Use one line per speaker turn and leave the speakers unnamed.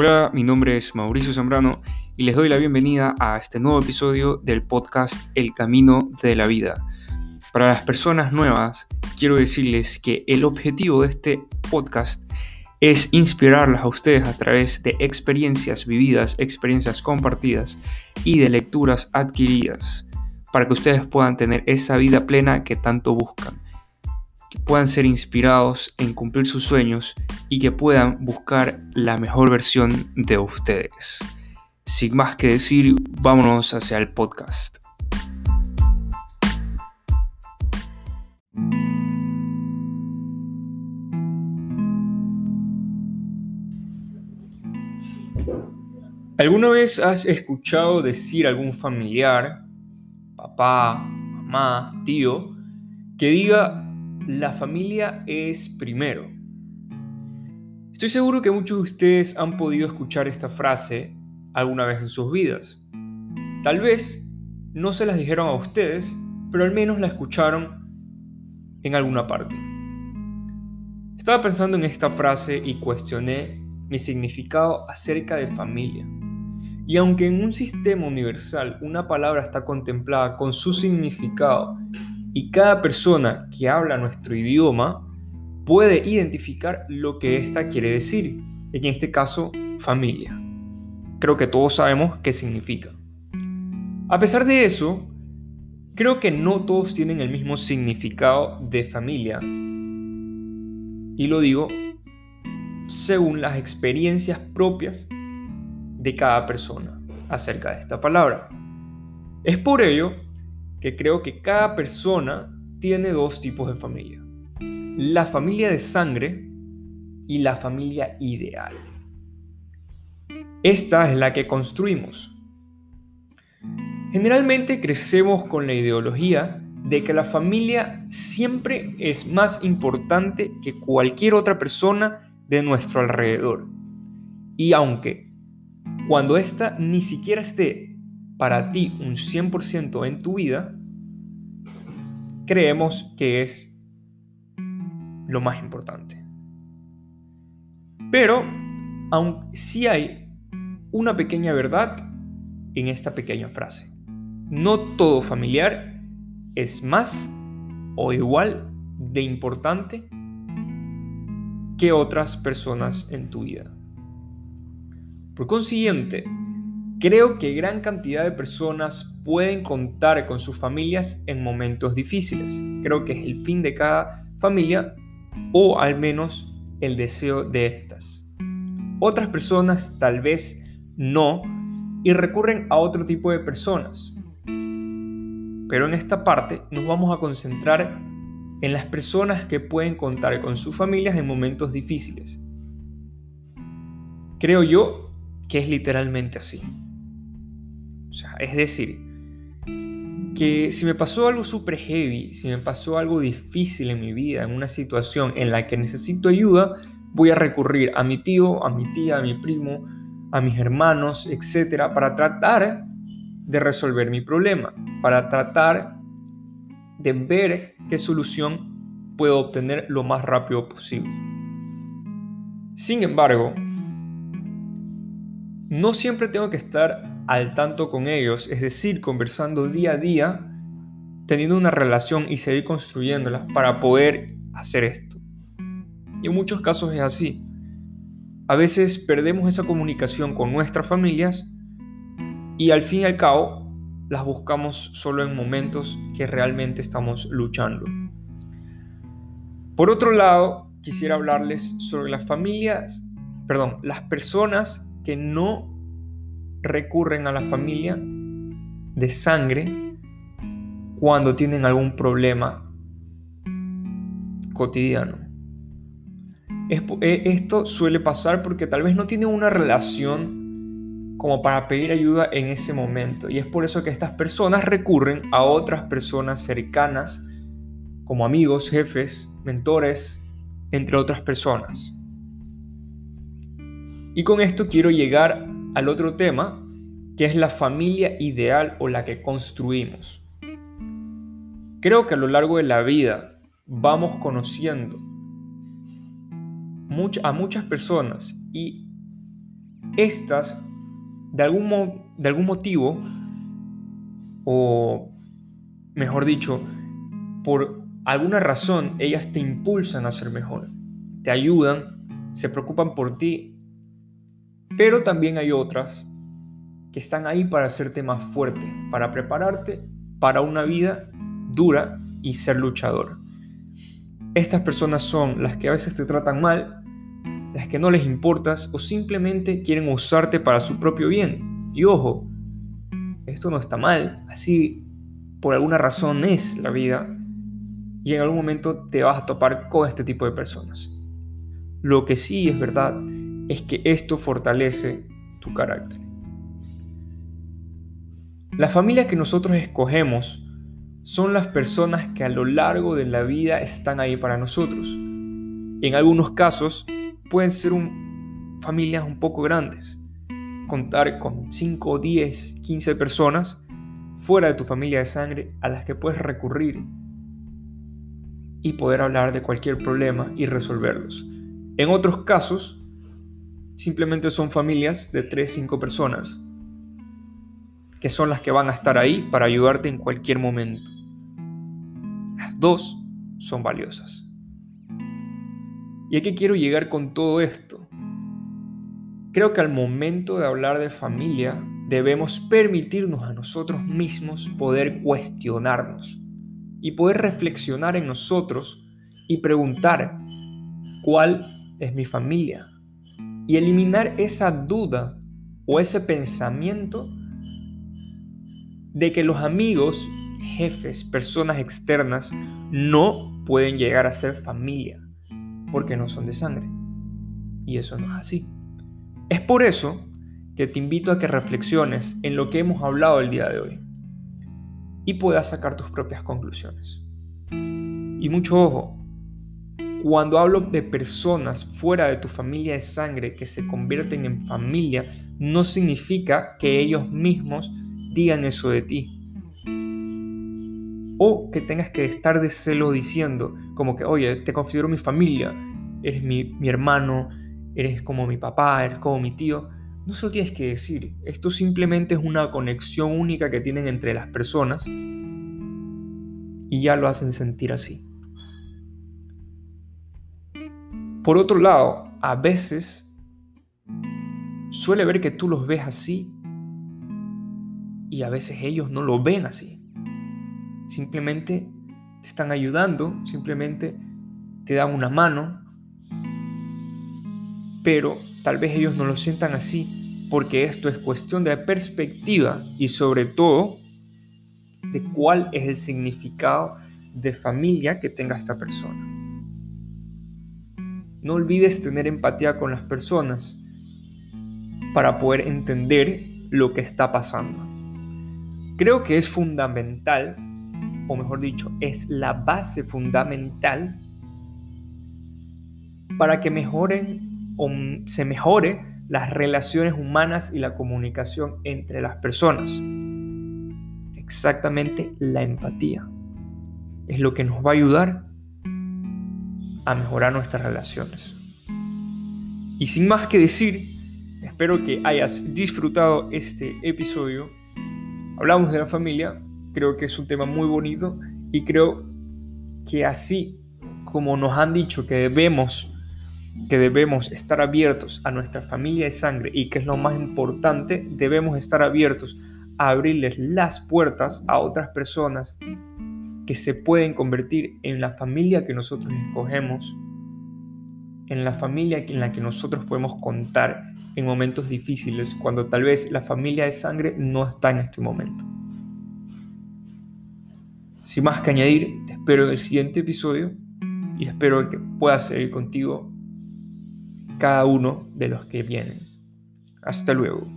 Hola, mi nombre es Mauricio Zambrano y les doy la bienvenida a este nuevo episodio del podcast El Camino de la Vida. Para las personas nuevas, quiero decirles que el objetivo de este podcast es inspirarlas a ustedes a través de experiencias vividas, experiencias compartidas y de lecturas adquiridas, para que ustedes puedan tener esa vida plena que tanto buscan que puedan ser inspirados en cumplir sus sueños y que puedan buscar la mejor versión de ustedes. Sin más que decir, vámonos hacia el podcast. ¿Alguna vez has escuchado decir a algún familiar, papá, mamá, tío, que diga la familia es primero. Estoy seguro que muchos de ustedes han podido escuchar esta frase alguna vez en sus vidas. Tal vez no se las dijeron a ustedes, pero al menos la escucharon en alguna parte. Estaba pensando en esta frase y cuestioné mi significado acerca de familia. Y aunque en un sistema universal una palabra está contemplada con su significado y cada persona que habla nuestro idioma puede identificar lo que ésta quiere decir, en este caso familia. Creo que todos sabemos qué significa. A pesar de eso, creo que no todos tienen el mismo significado de familia. Y lo digo según las experiencias propias de cada persona acerca de esta palabra. Es por ello que creo que cada persona tiene dos tipos de familia. La familia de sangre y la familia ideal. Esta es la que construimos. Generalmente crecemos con la ideología de que la familia siempre es más importante que cualquier otra persona de nuestro alrededor. Y aunque cuando ésta ni siquiera esté para ti un 100% en tu vida, creemos que es lo más importante. Pero aún sí hay una pequeña verdad en esta pequeña frase. No todo familiar es más o igual de importante que otras personas en tu vida. Por consiguiente, Creo que gran cantidad de personas pueden contar con sus familias en momentos difíciles. Creo que es el fin de cada familia o al menos el deseo de estas. Otras personas tal vez no y recurren a otro tipo de personas. Pero en esta parte nos vamos a concentrar en las personas que pueden contar con sus familias en momentos difíciles. Creo yo que es literalmente así es decir, que si me pasó algo súper heavy, si me pasó algo difícil en mi vida, en una situación en la que necesito ayuda, voy a recurrir a mi tío, a mi tía, a mi primo, a mis hermanos, etcétera, para tratar de resolver mi problema, para tratar de ver qué solución puedo obtener lo más rápido posible. Sin embargo, no siempre tengo que estar al tanto con ellos, es decir, conversando día a día, teniendo una relación y seguir construyéndola para poder hacer esto. Y en muchos casos es así. A veces perdemos esa comunicación con nuestras familias y al fin y al cabo las buscamos solo en momentos que realmente estamos luchando. Por otro lado, quisiera hablarles sobre las familias, perdón, las personas que no recurren a la familia de sangre cuando tienen algún problema cotidiano. Eh, esto suele pasar porque tal vez no tienen una relación como para pedir ayuda en ese momento. Y es por eso que estas personas recurren a otras personas cercanas, como amigos, jefes, mentores, entre otras personas. Y con esto quiero llegar al otro tema, que es la familia ideal o la que construimos. Creo que a lo largo de la vida vamos conociendo a muchas personas y estas, de algún, de algún motivo, o mejor dicho, por alguna razón, ellas te impulsan a ser mejor, te ayudan, se preocupan por ti, pero también hay otras que están ahí para hacerte más fuerte, para prepararte para una vida dura y ser luchador. Estas personas son las que a veces te tratan mal, las que no les importas o simplemente quieren usarte para su propio bien. Y ojo, esto no está mal, así por alguna razón es la vida y en algún momento te vas a topar con este tipo de personas. Lo que sí es verdad es que esto fortalece tu carácter. La familia que nosotros escogemos son las personas que a lo largo de la vida están ahí para nosotros. En algunos casos pueden ser familias un poco grandes. Contar con 5, 10, 15 personas fuera de tu familia de sangre a las que puedes recurrir y poder hablar de cualquier problema y resolverlos. En otros casos, simplemente son familias de 3, 5 personas que son las que van a estar ahí para ayudarte en cualquier momento. Las dos son valiosas. ¿Y a qué quiero llegar con todo esto? Creo que al momento de hablar de familia debemos permitirnos a nosotros mismos poder cuestionarnos y poder reflexionar en nosotros y preguntar cuál es mi familia y eliminar esa duda o ese pensamiento de que los amigos, jefes, personas externas no pueden llegar a ser familia porque no son de sangre. Y eso no es así. Es por eso que te invito a que reflexiones en lo que hemos hablado el día de hoy y puedas sacar tus propias conclusiones. Y mucho ojo, cuando hablo de personas fuera de tu familia de sangre que se convierten en familia, no significa que ellos mismos digan eso de ti. O que tengas que estar de celo diciendo, como que, oye, te considero mi familia, eres mi, mi hermano, eres como mi papá, eres como mi tío. No se lo tienes que decir. Esto simplemente es una conexión única que tienen entre las personas y ya lo hacen sentir así. Por otro lado, a veces suele ver que tú los ves así y a veces ellos no lo ven así. Simplemente te están ayudando, simplemente te dan una mano, pero tal vez ellos no lo sientan así porque esto es cuestión de perspectiva y sobre todo de cuál es el significado de familia que tenga esta persona. No olvides tener empatía con las personas para poder entender lo que está pasando. Creo que es fundamental, o mejor dicho, es la base fundamental para que mejoren o se mejore las relaciones humanas y la comunicación entre las personas. Exactamente la empatía. Es lo que nos va a ayudar a mejorar nuestras relaciones. Y sin más que decir, espero que hayas disfrutado este episodio hablamos de la familia, creo que es un tema muy bonito y creo que así como nos han dicho que debemos que debemos estar abiertos a nuestra familia de sangre y que es lo más importante, debemos estar abiertos a abrirles las puertas a otras personas que se pueden convertir en la familia que nosotros escogemos, en la familia en la que nosotros podemos contar en momentos difíciles, cuando tal vez la familia de sangre no está en este momento. Sin más que añadir, te espero en el siguiente episodio y espero que pueda seguir contigo cada uno de los que vienen. Hasta luego.